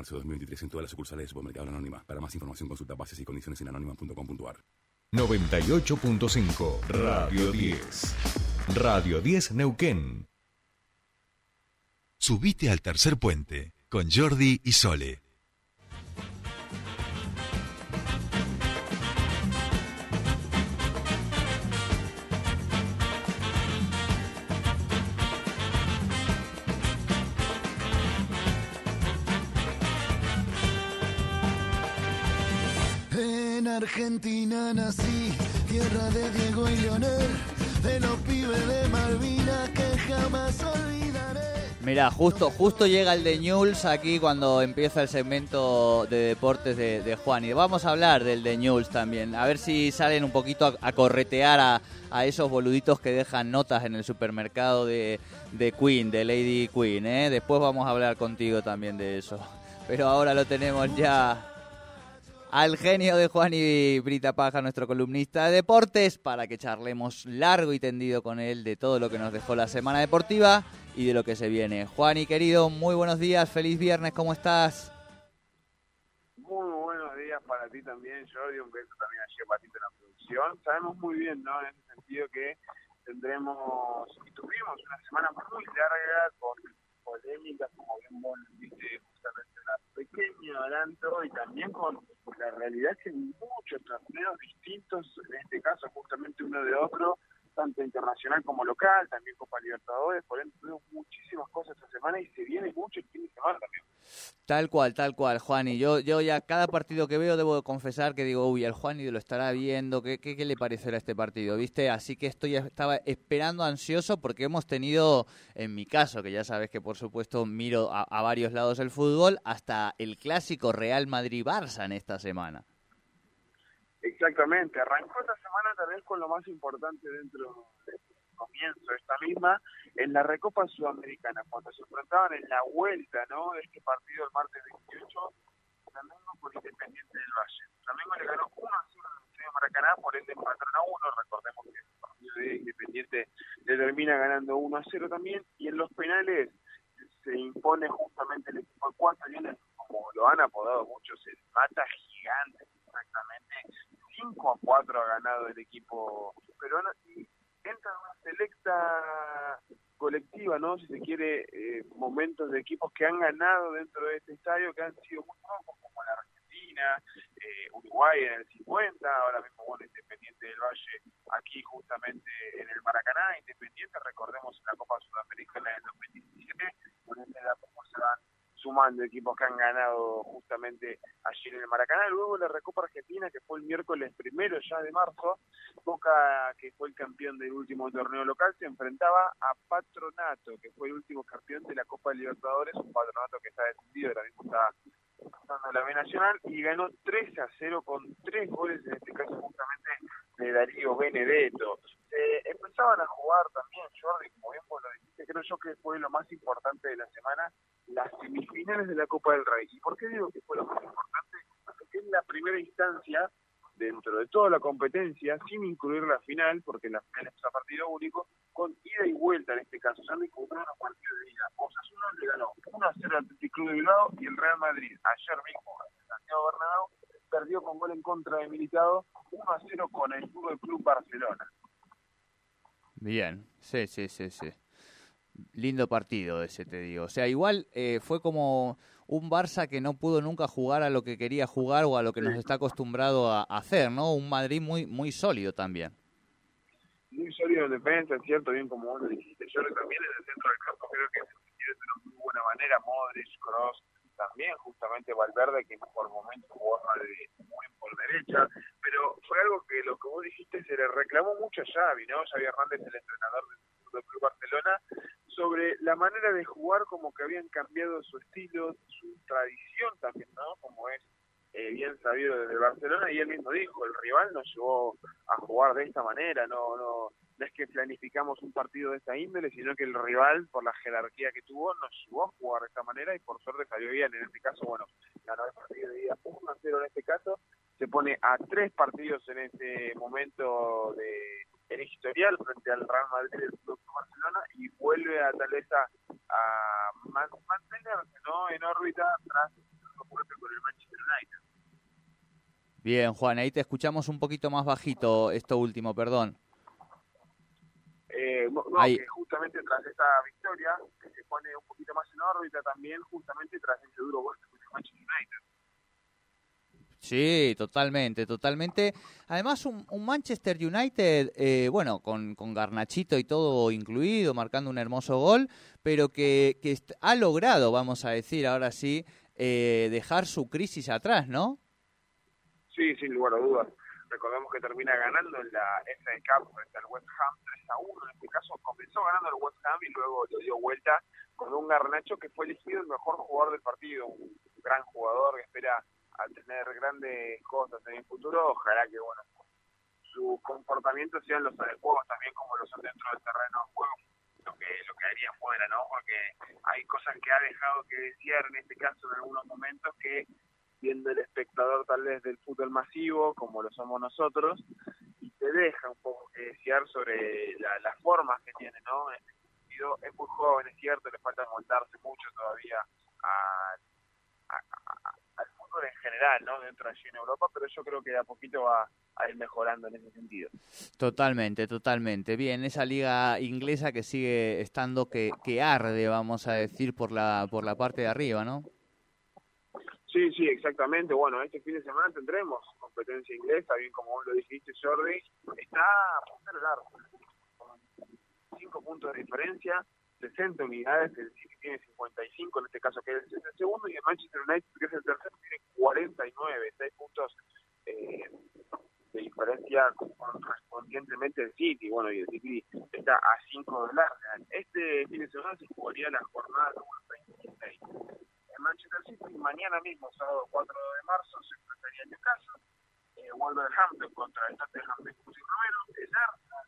marzo de 2023 en todas las sucursales de Supermercado Anónima. Para más información consulta bases y condiciones en anónima.com.ar. 98.5 Radio 10. Radio 10 Neuquén. Subite al tercer puente con Jordi y Sole. Argentina nací, tierra de Diego y Leonel, de los pibes de Malvinas que jamás olvidaré. Mira, justo, justo llega el de News aquí cuando empieza el segmento de deportes de, Juan. Y vamos a hablar del de News también. A ver si salen un poquito a, corretear a, a, esos boluditos que dejan notas en el supermercado de, de Queen, de Lady Queen. ¿eh? Después vamos a hablar contigo también de eso. Pero ahora lo tenemos ya al genio de Juan y Brita Paja, nuestro columnista de deportes, para que charlemos largo y tendido con él de todo lo que nos dejó la semana deportiva y de lo que se viene. Juan y querido, muy buenos días, feliz viernes, ¿cómo estás? Muy buenos días para ti también, Jordi, un beso también allí para ti en la producción. Sabemos muy bien, ¿no? En ese sentido que tendremos y tuvimos una semana muy larga con polémicas, como bien vos viste justamente una pequeño adelanto y también con la realidad que muchos torneos distintos, en este caso justamente uno de otro, tanto internacional como local, también Copa Libertadores, por ende tuvimos muchísimas cosas esta semana y se viene mucho el fin de semana también. Tal cual, tal cual, Juan. Y yo, yo ya cada partido que veo debo confesar que digo, uy, el Juan y lo estará viendo, ¿qué, qué, qué le parecerá este partido? ¿Viste? Así que estoy estaba esperando ansioso porque hemos tenido, en mi caso, que ya sabes que por supuesto miro a, a varios lados el fútbol, hasta el clásico Real Madrid-Barça en esta semana. Exactamente, arrancó esta semana también con lo más importante dentro del comienzo de esta misma, en la Recopa Sudamericana, cuando se enfrentaban en la vuelta ¿no? de este partido el martes 28, Flamengo por Independiente del Valle. Flamengo le ganó 1 a 0 en el Estadio Maracaná, por ende empataron a 1, recordemos que el partido de Independiente le termina ganando 1 a 0 también, y en los penales se impone justamente el equipo de cuatro como lo han apodado muchos, el mata gigante, exactamente 5 a 4 ha ganado el equipo peruano y entra en una selecta colectiva, ¿no? Si se quiere, eh, momentos de equipos que han ganado dentro de este estadio, que han sido muy pocos, como la Argentina, eh, Uruguay en el 50, ahora mismo, bueno, Independiente del Valle, aquí justamente en el Maracaná, Independiente, recordemos en la Copa Sudamericana del 2017, por ende la se van sumando equipos que han ganado justamente ayer en el Maracaná. Luego la Recopa Argentina, que fue el miércoles primero ya de marzo, Boca, que fue el campeón del último torneo local, se enfrentaba a Patronato, que fue el último campeón de la Copa Libertadores, un Patronato que está descendido, ahora mismo está pasando la B Nacional, y ganó 3 a 0 con tres goles, en este caso justamente de Darío Benedetto. Eh, empezaban a jugar también, Jordi, como bien vos lo dijiste, creo yo que fue lo más importante de la semana, las semifinales de la Copa del Rey. ¿Y por qué digo que fue lo más importante? Porque es la primera instancia dentro de toda la competencia, sin incluir la final, porque la final es a partido único, con ida y vuelta en este caso. Se han disputado los partidos de ida. Osasuna le ganó 1 a 0 al Club de Bilbao y el Real Madrid, ayer mismo, en Santiago Bernabéu, perdió con gol en contra de Militado 1 a 0 con el Club Barcelona. Bien, sí, sí, sí, sí. Lindo partido ese, te digo. O sea, igual eh, fue como un Barça que no pudo nunca jugar a lo que quería jugar o a lo que nos está acostumbrado a hacer, ¿no? Un Madrid muy muy sólido también. Muy sólido en defensa, es cierto, bien como vos lo dijiste. Yo también en el centro del campo creo que se de una muy buena manera. Modric, Cross, también justamente Valverde, que por momentos jugó de, muy por derecha. Pero fue algo que lo que vos dijiste se le reclamó mucho a Xavi, ¿no? Xavi Hernández, el entrenador del Club Barcelona, sobre la manera de jugar, como que habían cambiado su estilo, su tradición también, ¿no? Como es eh, bien sabido desde Barcelona, y él mismo dijo, el rival nos llevó a jugar de esta manera, no, no, no es que planificamos un partido de esta índole, sino que el rival, por la jerarquía que tuvo, nos llevó a jugar de esta manera y por suerte salió bien. En este caso, bueno, ganó el partido de día 1 a 0 en este caso, se pone a tres partidos en este momento de en historial frente al Real Madrid del Club Barcelona y vuelve a tal vez a, a mantenerse ¿no? en órbita tras fuerte con el Manchester United. Bien, Juan, ahí te escuchamos un poquito más bajito esto último, perdón. Eh, no, Ahí. que justamente tras esa victoria, que se pone un poquito más en órbita también, justamente tras ese duro golpe con el Manchester United. Sí, totalmente, totalmente. Además, un, un Manchester United, eh, bueno, con, con Garnachito y todo incluido, marcando un hermoso gol, pero que, que ha logrado, vamos a decir ahora sí, eh, dejar su crisis atrás, ¿no? Sí, sin lugar a dudas. Recordemos que termina ganando en la FA Cup frente al West Ham 3 a 1. En este caso comenzó ganando el West Ham y luego lo dio vuelta con un Garnacho que fue elegido el mejor jugador del partido. Un gran jugador que espera a tener grandes cosas en el futuro. Ojalá que, bueno, sus comportamientos sean los adecuados también como lo son dentro del terreno de juego. Lo que, lo que haría fuera, ¿no? Porque hay cosas que ha dejado que desear en este caso en algunos momentos que viendo el espectador tal vez del fútbol masivo, como lo somos nosotros, y te deja un poco que desear sobre la- las formas que tiene, ¿no? En este sentido, es muy joven, es cierto, le falta montarse mucho todavía a- al fútbol en general, ¿no? Dentro de allí en Europa, pero yo creo que de a poquito va a ir mejorando en ese sentido. Totalmente, totalmente. Bien, esa liga inglesa que sigue estando que, que arde, vamos a decir, por la, por la parte de arriba, ¿no? Sí, sí, exactamente. Bueno, este fin de semana tendremos competencia inglesa, bien como vos lo dijiste, Jordi. Está a punto del arco, con cinco puntos de diferencia, 60 unidades, el City tiene 55, en este caso que es el segundo, y el Manchester United, que es el tercero, tiene 49, 6 puntos eh, de diferencia correspondientemente el City. Bueno, y el City está a 5 del Arsenal. Este fin de semana se jugaría la jornada número 26 en Manchester City. Mañana mismo, sábado 4 de marzo, se enfrentaría el Newcastle, eh, Wolverhampton contra el Tottenham de el Arsenal,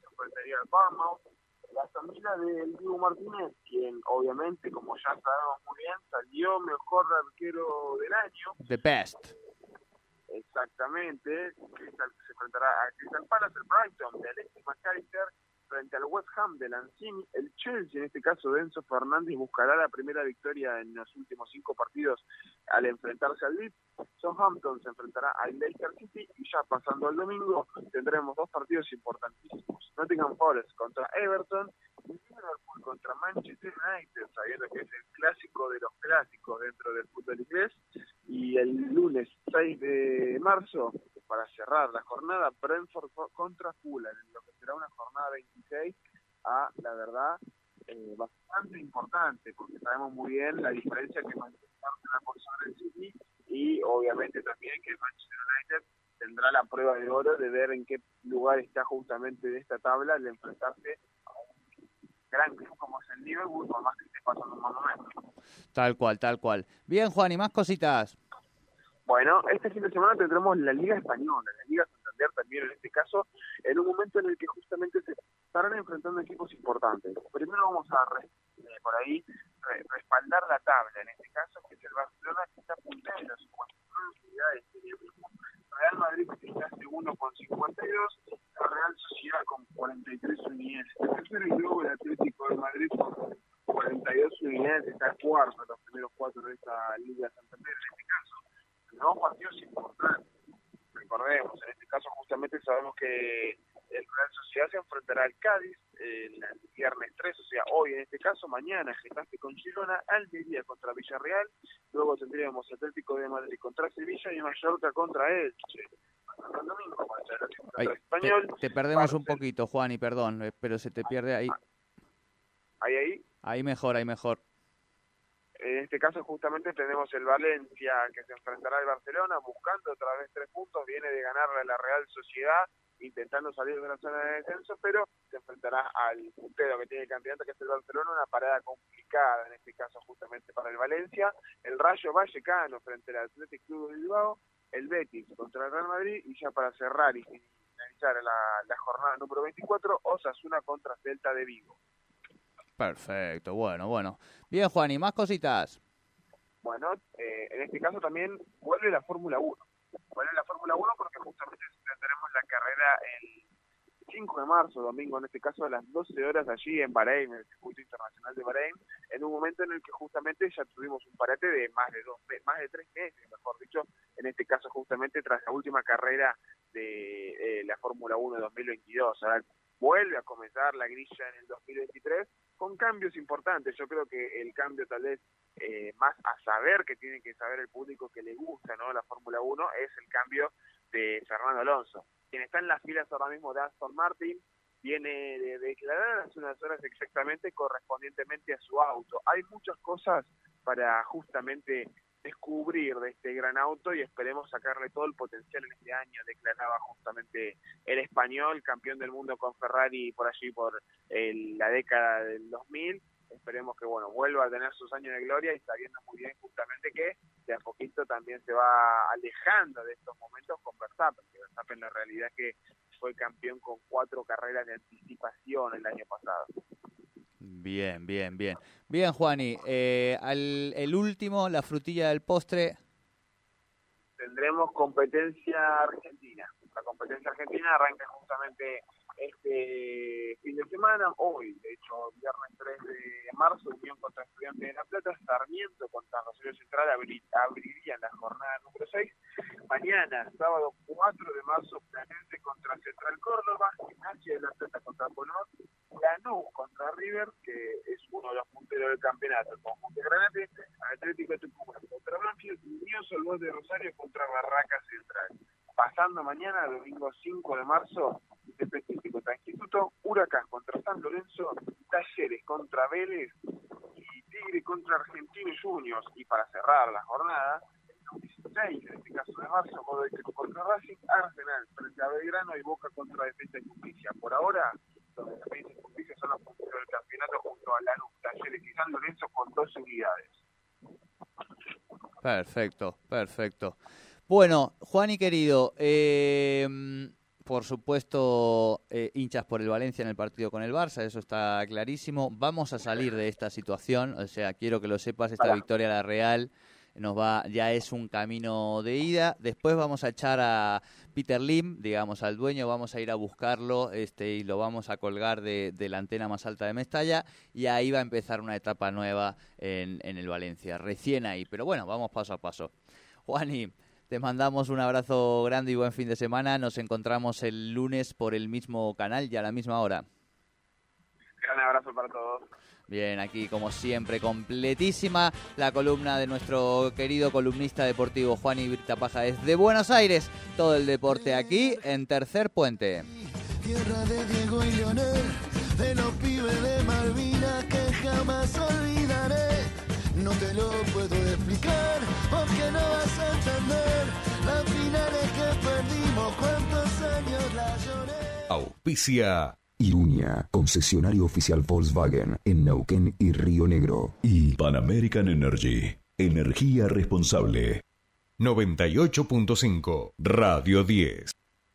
se enfrentaría al Bournemouth, la Aston del Diego Martínez, quien obviamente, como ya sabemos muy bien, salió mejor arquero del año, The best. exactamente, Crystal- se enfrentará a Crystal Palace, el Brighton de Alexis McAllister, frente al West Ham de Lanzini, el Chelsea, en este caso de Enzo Fernández, buscará la primera victoria en los últimos cinco partidos al enfrentarse al Leeds. Southampton se enfrentará al Leicester City y ya pasando al domingo tendremos dos partidos importantísimos. Nottingham Forest contra Everton Liverpool contra Manchester United, sabiendo que es el clásico de los clásicos dentro del fútbol inglés. Y el lunes 6 de marzo, para cerrar la jornada, Brentford co- contra Fulham, en lo que será una jornada 26 a, la verdad, eh, bastante importante, porque sabemos muy bien la diferencia que Manchester United por sobre el City y obviamente también que Manchester United tendrá la prueba de oro de ver en qué lugar está justamente de esta tabla al enfrentarse gran club como es el Liverpool, por más que esté pasando un mal momento. Tal cual, tal cual. Bien, Juan, y más cositas. Bueno, este fin de semana tendremos la Liga Española, la Liga Santander también en este caso, en un momento en el que justamente se estarán enfrentando equipos importantes. Primero vamos a eh, por ahí re- respaldar la tabla, en este caso que es el Barcelona que está puntero, 59 unidades Real Madrid que está segundo con 52, la Real Sociedad con 43 unidades, el tercero y luego el Atlético de Madrid con 42 unidades está cuarto, los primeros cuatro de esta Liga Santander en este caso tenemos partidos importantes. Recordemos, en este caso justamente sabemos que el Real Sociedad se enfrentará al Cádiz el viernes 3, o sea, hoy en este caso, mañana Getafe con Girona, Almería contra Villarreal, luego tendríamos Atlético de Madrid contra Sevilla y Mallorca contra Elche. El domingo Ay, te, Español. te perdemos un poquito, Juan, y perdón, eh, pero se te pierde ahí. Ahí, ahí. Ahí mejor, ahí mejor. En este caso justamente tenemos el Valencia que se enfrentará al Barcelona buscando otra vez tres puntos, viene de ganarle a la Real Sociedad intentando salir de la zona de descenso, pero se enfrentará al puntero que tiene el campeonato que es el Barcelona, una parada complicada en este caso justamente para el Valencia, el Rayo Vallecano frente al Athletic Club de Bilbao, el Betis contra el Real Madrid y ya para cerrar y finalizar la, la jornada número 24, Osasuna contra Celta de Vigo. Perfecto, bueno, bueno. Bien, Juan, y más cositas. Bueno, eh, en este caso también vuelve la Fórmula 1. Vuelve la Fórmula 1 porque justamente tenemos la carrera el 25 de marzo, domingo en este caso, a las 12 horas allí en Bahrein, en el circuito internacional de Bahrein, en un momento en el que justamente ya tuvimos un parate de más de dos, más de tres meses, mejor dicho, en este caso justamente tras la última carrera de eh, la Fórmula 1 2022. Ahora vuelve a comenzar la grilla en el 2023 con cambios importantes. Yo creo que el cambio tal vez eh, más a saber que tiene que saber el público que le gusta no la Fórmula 1 es el cambio de Fernando Alonso. Quien está en las filas ahora mismo de Aston Martin viene de declarar hace unas horas exactamente correspondientemente a su auto. Hay muchas cosas para justamente descubrir de este gran auto y esperemos sacarle todo el potencial en este año, declaraba justamente el español, campeón del mundo con Ferrari por allí por la década del 2000. Esperemos que bueno vuelva a tener sus años de gloria y sabiendo muy bien justamente que de a poquito también se va alejando de estos momentos con Verstappen, que Verstappen la realidad que fue campeón con cuatro carreras de anticipación el año pasado. Bien, bien, bien. Bien, Juani, eh, al, el último, la frutilla del postre. Tendremos competencia argentina. La competencia argentina arranca justamente este fin de semana, hoy, de hecho, viernes 3 de marzo, Unión contra Estudiantes de La Plata, Sarmiento contra Rosario Central abrirían la jornada número 6. Mañana, sábado 4 de marzo, Platense contra Central Córdoba, Gimnasia de La Plata contra Colón, Lanús contra River, que es uno de los punteros del campeonato, el conjunto Granate, Atlético de Tucumán contra Banfield, Unión Solvos de Rosario contra Barracas Central. Pasando mañana, domingo 5 de marzo, Huracán contra San Lorenzo, Talleres contra Vélez y Tigre contra Argentino Juniors. Y para cerrar la jornada, el 16, en este caso de marzo, Godoy contra Racing, Arsenal frente a Belgrano y Boca contra Defensa y Justicia. Por ahora, los de Defensa y Justicia son los puntos del campeonato junto a Lanús, Talleres y San Lorenzo con dos unidades. Perfecto, perfecto. Bueno, Juan y querido, eh, por supuesto, eh, hinchas por el Valencia en el partido con el Barça, eso está clarísimo. Vamos a salir de esta situación, o sea, quiero que lo sepas, esta victoria a la Real nos va, ya es un camino de ida. Después vamos a echar a Peter Lim, digamos, al dueño, vamos a ir a buscarlo este, y lo vamos a colgar de, la antena más alta de Mestalla y ahí va a empezar una etapa nueva en, en el Valencia, recién ahí. Pero bueno, vamos paso a paso. Juani, te mandamos un abrazo grande y buen fin de semana. Nos encontramos el lunes por el mismo canal y a la misma hora. Un abrazo para todos. Bien, aquí como siempre, completísima la columna de nuestro querido columnista deportivo Juan Ibirta Paja desde Buenos Aires. Todo el deporte aquí en Tercer Puente. Tierra de Diego y Leonel, de los pibes de Malvina que jamás olvidaré. No te lo puedo explicar porque no vas a entender las finales que perdimos, cuántos años la lloré. Auspicia Iruña, concesionario oficial Volkswagen en Neuquén y Río Negro. y Pan American Energy. Energía responsable. 98.5 Radio 10.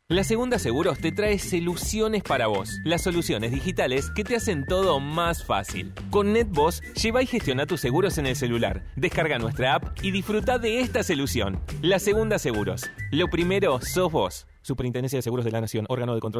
La Segunda Seguros te trae soluciones para vos. Las soluciones digitales que te hacen todo más fácil. Con NetBoss, lleva y gestiona tus seguros en el celular. Descarga nuestra app y disfruta de esta solución. La Segunda Seguros. Lo primero sos vos. Superintendencia de Seguros de la Nación, órgano de control.